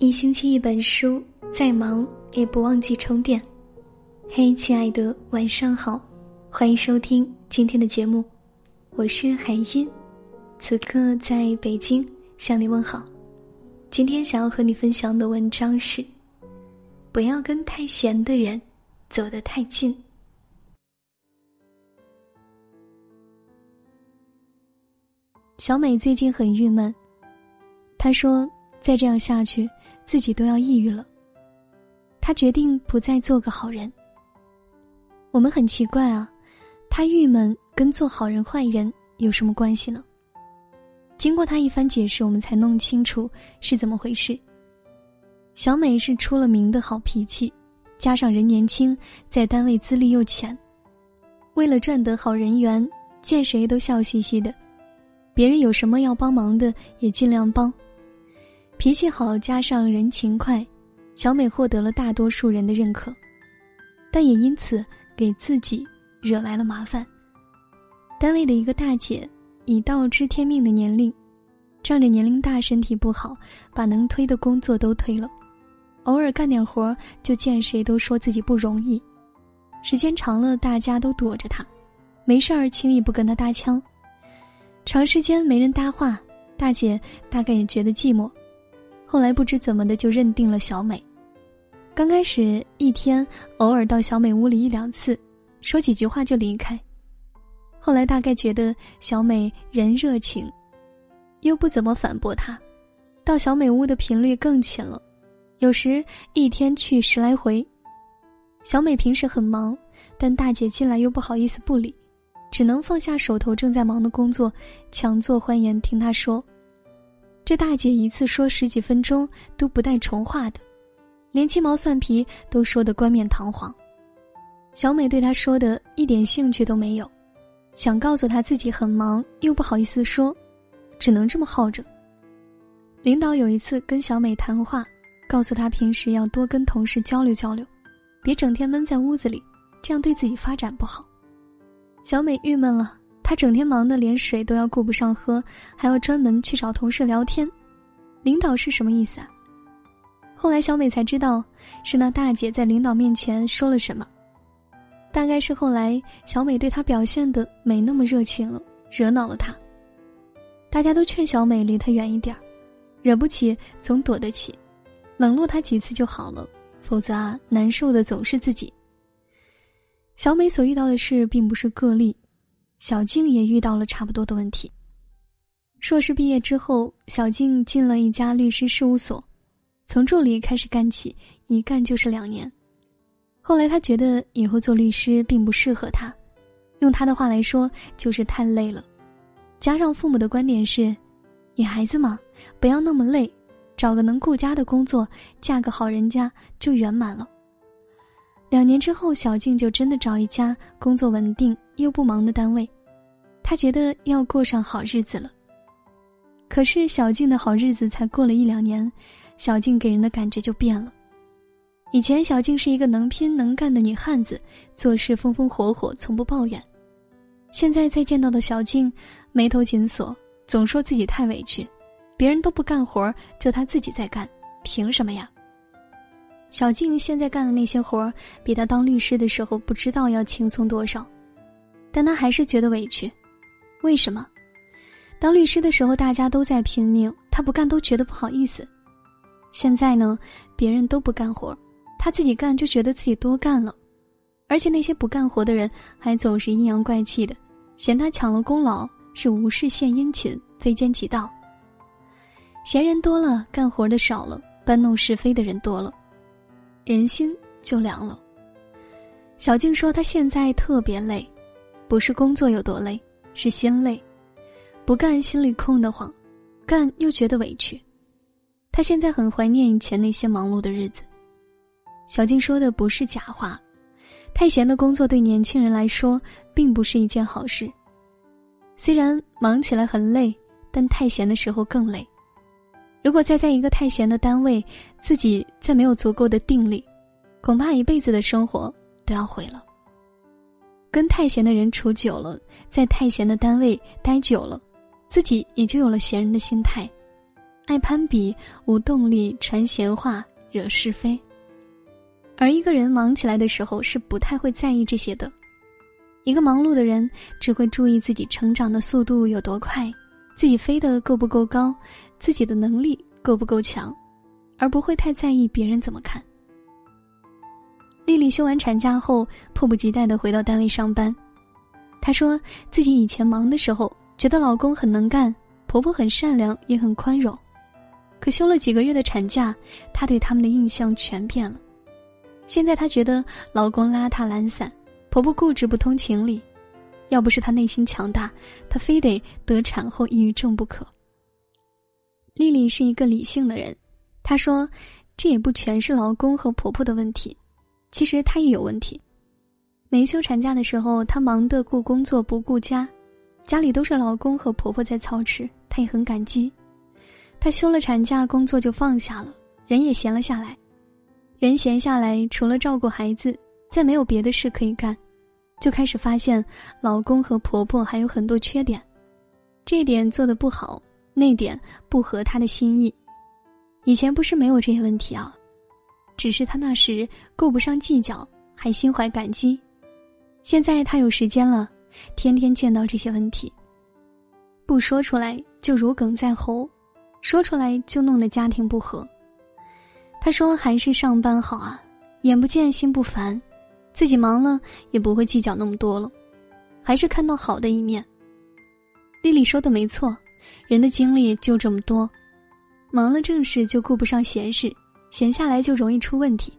一星期一本书，再忙也不忘记充电。嘿，亲爱的，晚上好，欢迎收听今天的节目，我是海音，此刻在北京向你问好。今天想要和你分享的文章是：不要跟太闲的人走得太近。小美最近很郁闷，她说。再这样下去，自己都要抑郁了。他决定不再做个好人。我们很奇怪啊，他郁闷跟做好人坏人有什么关系呢？经过他一番解释，我们才弄清楚是怎么回事。小美是出了名的好脾气，加上人年轻，在单位资历又浅，为了赚得好人缘，见谁都笑嘻嘻的，别人有什么要帮忙的也尽量帮。脾气好，加上人勤快，小美获得了大多数人的认可，但也因此给自己惹来了麻烦。单位的一个大姐，已到知天命的年龄，仗着年龄大、身体不好，把能推的工作都推了，偶尔干点活就见谁都说自己不容易，时间长了，大家都躲着她，没事儿轻易不跟她搭腔。长时间没人搭话，大姐大概也觉得寂寞。后来不知怎么的就认定了小美。刚开始一天偶尔到小美屋里一两次，说几句话就离开。后来大概觉得小美人热情，又不怎么反驳她，到小美屋的频率更勤了，有时一天去十来回。小美平时很忙，但大姐进来又不好意思不理，只能放下手头正在忙的工作，强作欢颜听她说。这大姐一次说十几分钟都不带重话的，连鸡毛蒜皮都说得冠冕堂皇。小美对她说的一点兴趣都没有，想告诉她自己很忙又不好意思说，只能这么耗着。领导有一次跟小美谈话，告诉她平时要多跟同事交流交流，别整天闷在屋子里，这样对自己发展不好。小美郁闷了。他整天忙得连水都要顾不上喝，还要专门去找同事聊天。领导是什么意思啊？后来小美才知道，是那大姐在领导面前说了什么。大概是后来小美对他表现的没那么热情了，惹恼了他。大家都劝小美离他远一点惹不起总躲得起，冷落他几次就好了，否则啊，难受的总是自己。小美所遇到的事并不是个例。小静也遇到了差不多的问题。硕士毕业之后，小静进了一家律师事务所，从助理开始干起，一干就是两年。后来她觉得以后做律师并不适合她，用她的话来说就是太累了。加上父母的观点是，女孩子嘛，不要那么累，找个能顾家的工作，嫁个好人家就圆满了。两年之后，小静就真的找一家工作稳定又不忙的单位，她觉得要过上好日子了。可是小静的好日子才过了一两年，小静给人的感觉就变了。以前小静是一个能拼能干的女汉子，做事风风火火，从不抱怨。现在再见到的小静，眉头紧锁，总说自己太委屈，别人都不干活，就她自己在干，凭什么呀？小静现在干的那些活儿，比她当律师的时候不知道要轻松多少，但她还是觉得委屈。为什么？当律师的时候大家都在拼命，她不干都觉得不好意思。现在呢，别人都不干活，她自己干就觉得自己多干了，而且那些不干活的人还总是阴阳怪气的，嫌她抢了功劳，是无事献殷勤，非奸即盗。闲人多了，干活的少了，搬弄是非的人多了。人心就凉了。小静说：“她现在特别累，不是工作有多累，是心累。不干心里空得慌，干又觉得委屈。她现在很怀念以前那些忙碌的日子。”小静说的不是假话。太闲的工作对年轻人来说并不是一件好事。虽然忙起来很累，但太闲的时候更累。如果再在一个太闲的单位，自己再没有足够的定力，恐怕一辈子的生活都要毁了。跟太闲的人处久了，在太闲的单位待久了，自己也就有了闲人的心态，爱攀比，无动力，传闲话，惹是非。而一个人忙起来的时候，是不太会在意这些的。一个忙碌的人，只会注意自己成长的速度有多快，自己飞得够不够高，自己的能力够不够强，而不会太在意别人怎么看。丽丽休完产假后，迫不及待地回到单位上班。她说自己以前忙的时候，觉得老公很能干，婆婆很善良，也很宽容。可休了几个月的产假，她对他们的印象全变了。现在她觉得老公邋遢懒散。婆婆固执不通情理，要不是她内心强大，她非得得产后抑郁症不可。丽丽是一个理性的人，她说：“这也不全是老公和婆婆的问题，其实她也有问题。没休产假的时候，她忙得顾工作不顾家，家里都是老公和婆婆在操持，她也很感激。她休了产假，工作就放下了，人也闲了下来。人闲下来，除了照顾孩子。”再没有别的事可以干，就开始发现老公和婆婆还有很多缺点，这点做的不好，那点不合她的心意。以前不是没有这些问题啊，只是她那时顾不上计较，还心怀感激。现在她有时间了，天天见到这些问题，不说出来就如鲠在喉，说出来就弄得家庭不和。她说还是上班好啊，眼不见心不烦。自己忙了也不会计较那么多了，还是看到好的一面。丽丽说的没错，人的精力就这么多，忙了正事就顾不上闲事，闲下来就容易出问题。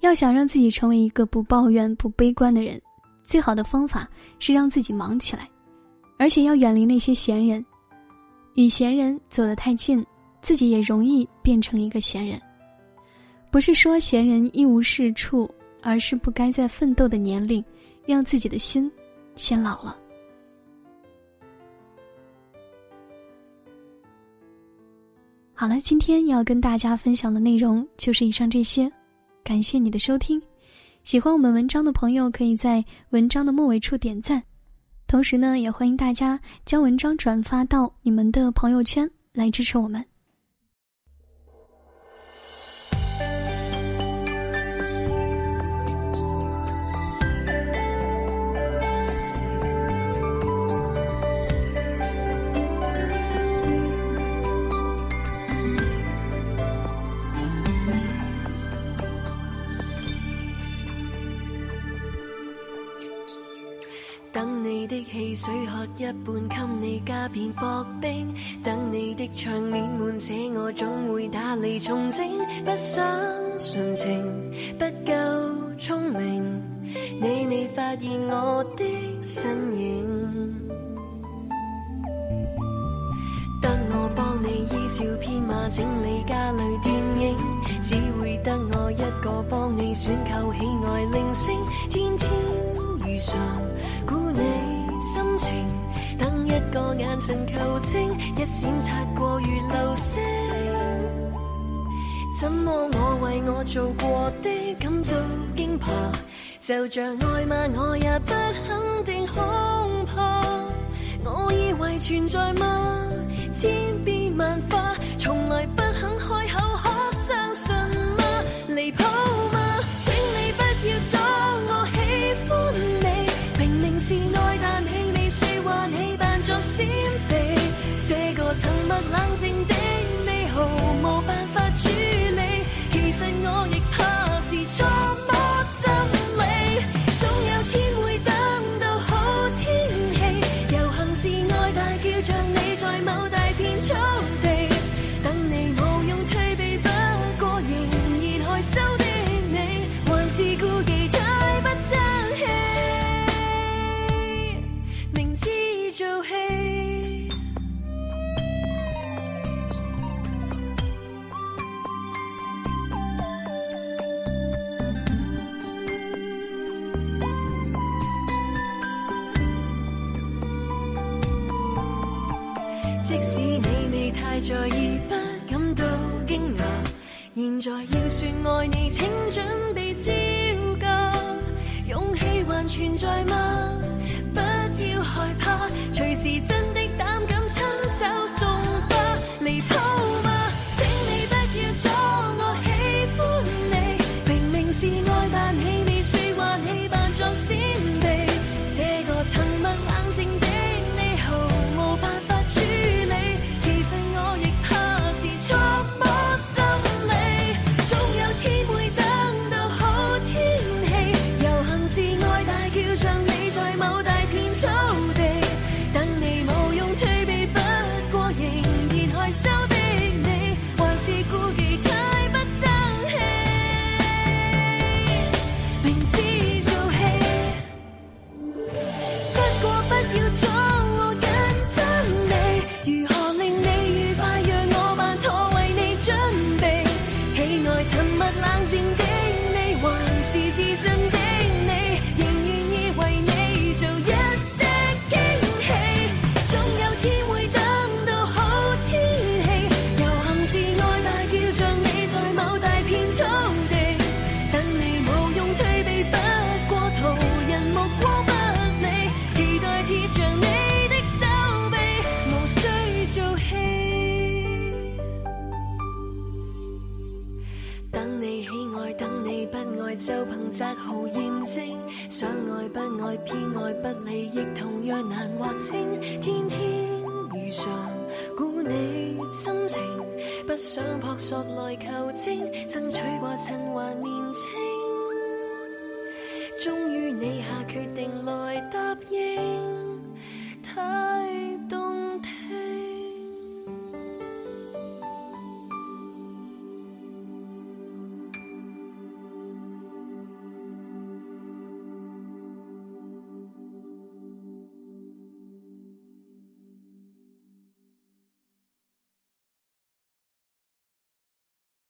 要想让自己成为一个不抱怨、不悲观的人，最好的方法是让自己忙起来，而且要远离那些闲人。与闲人走得太近，自己也容易变成一个闲人。不是说闲人一无是处。而是不该在奋斗的年龄，让自己的心先老了。好了，今天要跟大家分享的内容就是以上这些，感谢你的收听。喜欢我们文章的朋友，可以在文章的末尾处点赞，同时呢，也欢迎大家将文章转发到你们的朋友圈来支持我们。等你的汽水喝一半，给你加片薄冰。等你的场面满写，我总会打理重整。不想纯情，不够聪明，你未发现我的身影。得我帮你依照编码整理家里电影，只会得我一个帮你选购喜爱铃声，天天如常估你。心情，等一个眼神求证，一闪擦过如流星。怎么我为我做过的感到惊怕？就像爱骂我也不肯定，恐怕我以为存在吗？怕在而，不感到惊讶。现在要说爱你，请准备招架。勇气还存在吗？等你喜爱，等你不爱，就凭执号验证。想爱不爱，偏爱不理，亦同样难划清。天天如常，估你心情，不想扑朔来求证，争取过趁还年轻。终于你下决定来答应。